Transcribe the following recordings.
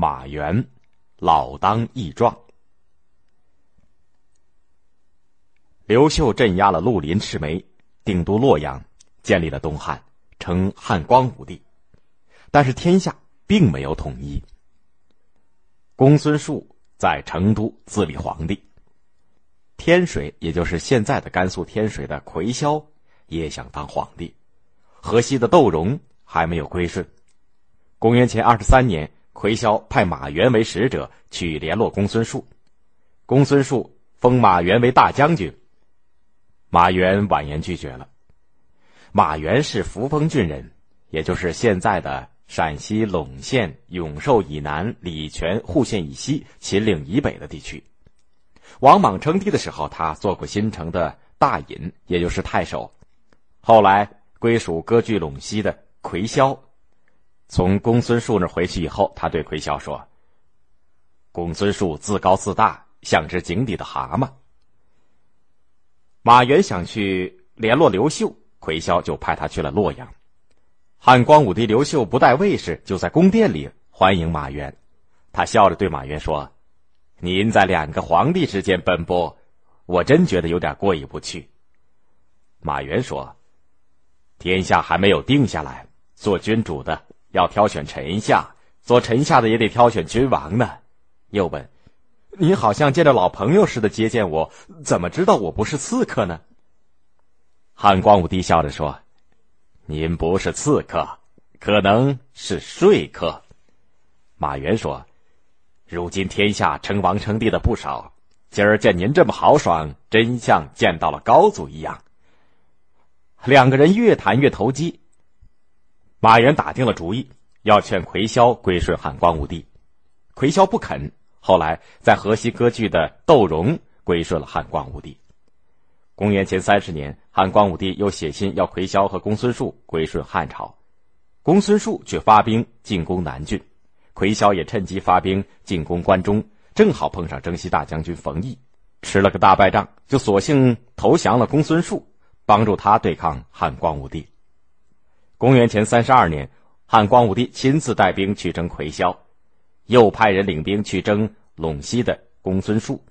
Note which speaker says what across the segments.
Speaker 1: 马援，老当益壮。刘秀镇压了绿林赤眉，定都洛阳，建立了东汉，称汉光武帝。但是天下并没有统一。公孙述在成都自立皇帝。天水，也就是现在的甘肃天水的魁霄，也想当皇帝。河西的窦融还没有归顺。公元前二十三年，魁霄派马援为使者去联络公孙述，公孙述封马援为大将军。马援婉言拒绝了。马援是扶风郡人，也就是现在的陕西陇县永寿以南、礼泉户县以西、秦岭以北的地区。王莽称帝的时候，他做过新城的大尹，也就是太守。后来归属割据陇西的魁霄，从公孙述那回去以后，他对魁霄说：“公孙述自高自大，像只井底的蛤蟆。”马援想去联络刘秀，魁霄就派他去了洛阳。汉光武帝刘秀不带卫士，就在宫殿里欢迎马援。他笑着对马援说：“您在两个皇帝之间奔波，我真觉得有点过意不去。”马援说：“天下还没有定下来，做君主的要挑选臣下，做臣下的也得挑选君王呢。”又问。你好像见着老朋友似的接见我，怎么知道我不是刺客呢？汉光武帝笑着说：“您不是刺客，可能是说客。”马援说：“如今天下称王称帝的不少，今儿见您这么豪爽，真像见到了高祖一样。”两个人越谈越投机。马援打定了主意，要劝奎霄归顺汉光武帝，奎霄不肯。后来，在河西割据的窦融归顺了汉光武帝。公元前三十年，汉光武帝又写信要奎霄和公孙述归顺汉朝，公孙述却发兵进攻南郡，奎霄也趁机发兵进攻关中，正好碰上征西大将军冯异，吃了个大败仗，就索性投降了公孙述，帮助他对抗汉光武帝。公元前三十二年，汉光武帝亲自带兵去征魁霄。又派人领兵去征陇西的公孙述，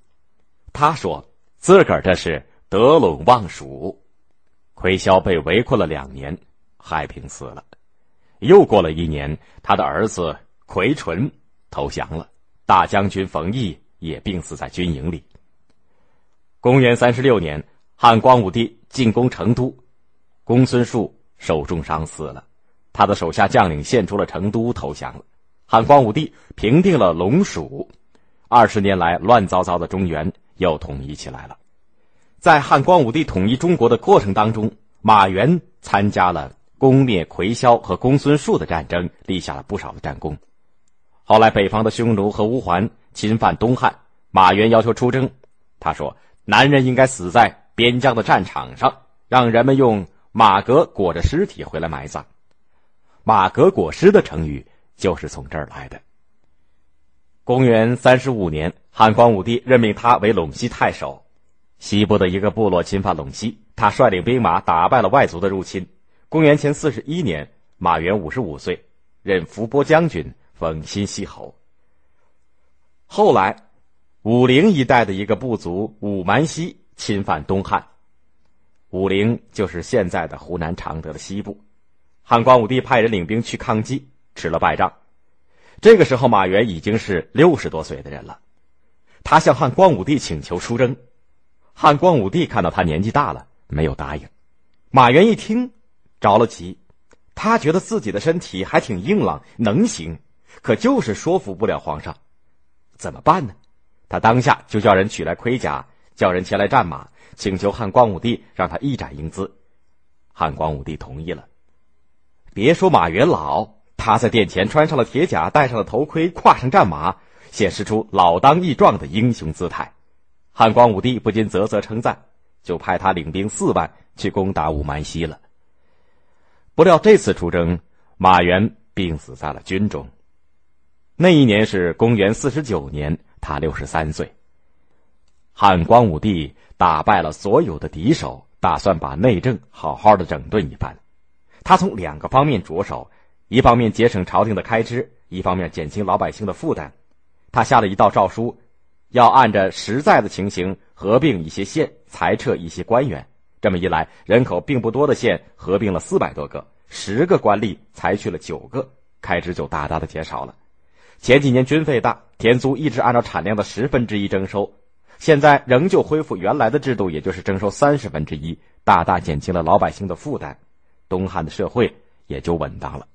Speaker 1: 他说自个儿这是得陇望蜀。魁霄被围困了两年，害平死了。又过了一年，他的儿子魁纯投降了，大将军冯异也病死在军营里。公元三十六年，汉光武帝进攻成都，公孙述受重伤死了，他的手下将领献出了成都投降了。汉光武帝平定了陇蜀，二十年来乱糟糟的中原又统一起来了。在汉光武帝统一中国的过程当中，马援参加了攻灭魁霄和公孙述的战争，立下了不少的战功。后来北方的匈奴和乌桓侵犯东汉，马援要求出征。他说：“男人应该死在边疆的战场上，让人们用马革裹着尸体回来埋葬。”马革裹尸的成语。就是从这儿来的。公元三十五年，汉光武帝任命他为陇西太守。西部的一个部落侵犯陇西，他率领兵马打败了外族的入侵。公元前四十一年，马援五十五岁，任伏波将军，封新息侯。后来，武陵一带的一个部族武蛮西侵犯东汉，武陵就是现在的湖南常德的西部。汉光武帝派人领兵去抗击。吃了败仗，这个时候马援已经是六十多岁的人了。他向汉光武帝请求出征，汉光武帝看到他年纪大了，没有答应。马援一听，着了急，他觉得自己的身体还挺硬朗，能行，可就是说服不了皇上，怎么办呢？他当下就叫人取来盔甲，叫人前来战马，请求汉光武帝让他一展英姿。汉光武帝同意了。别说马援老。他在殿前穿上了铁甲，戴上了头盔，跨上战马，显示出老当益壮的英雄姿态。汉光武帝不禁啧啧称赞，就派他领兵四万去攻打武蛮西了。不料这次出征，马援病死在了军中。那一年是公元四十九年，他六十三岁。汉光武帝打败了所有的敌手，打算把内政好好的整顿一番。他从两个方面着手。一方面节省朝廷的开支，一方面减轻老百姓的负担。他下了一道诏书，要按着实在的情形合并一些县，裁撤一些官员。这么一来，人口并不多的县合并了四百多个，十个官吏裁去了九个，开支就大大的减少了。前几年军费大，田租一直按照产量的十分之一征收，现在仍旧恢复原来的制度，也就是征收三十分之一，大大减轻了老百姓的负担，东汉的社会也就稳当了。